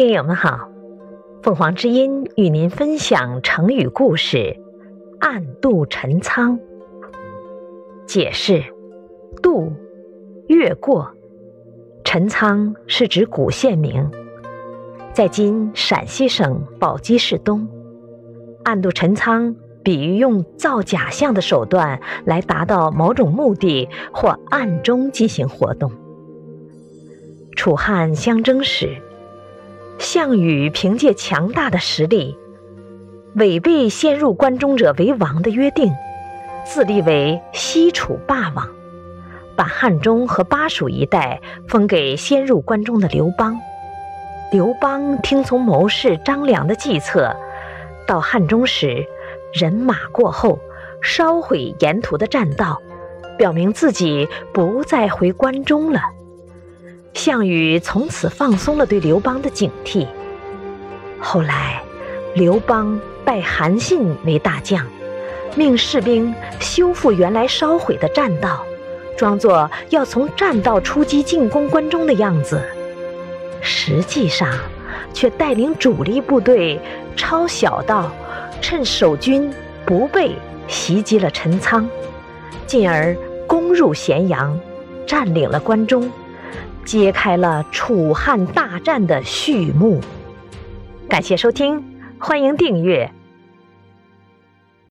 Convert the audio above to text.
听友们好，凤凰之音与您分享成语故事“暗度陈仓”。解释：渡，越过。陈仓是指古县名，在今陕西省宝鸡市东。暗度陈仓，比喻用造假象的手段来达到某种目的，或暗中进行活动。楚汉相争时。项羽凭借强大的实力，违背先入关中者为王的约定，自立为西楚霸王，把汉中和巴蜀一带封给先入关中的刘邦。刘邦听从谋士张良的计策，到汉中时，人马过后，烧毁沿途的栈道，表明自己不再回关中了。项羽从此放松了对刘邦的警惕。后来，刘邦拜韩信为大将，命士兵修复原来烧毁的栈道，装作要从栈道出击进攻关中的样子，实际上却带领主力部队抄小道，趁守军不备袭击了陈仓，进而攻入咸阳，占领了关中。揭开了楚汉大战的序幕。感谢收听，欢迎订阅。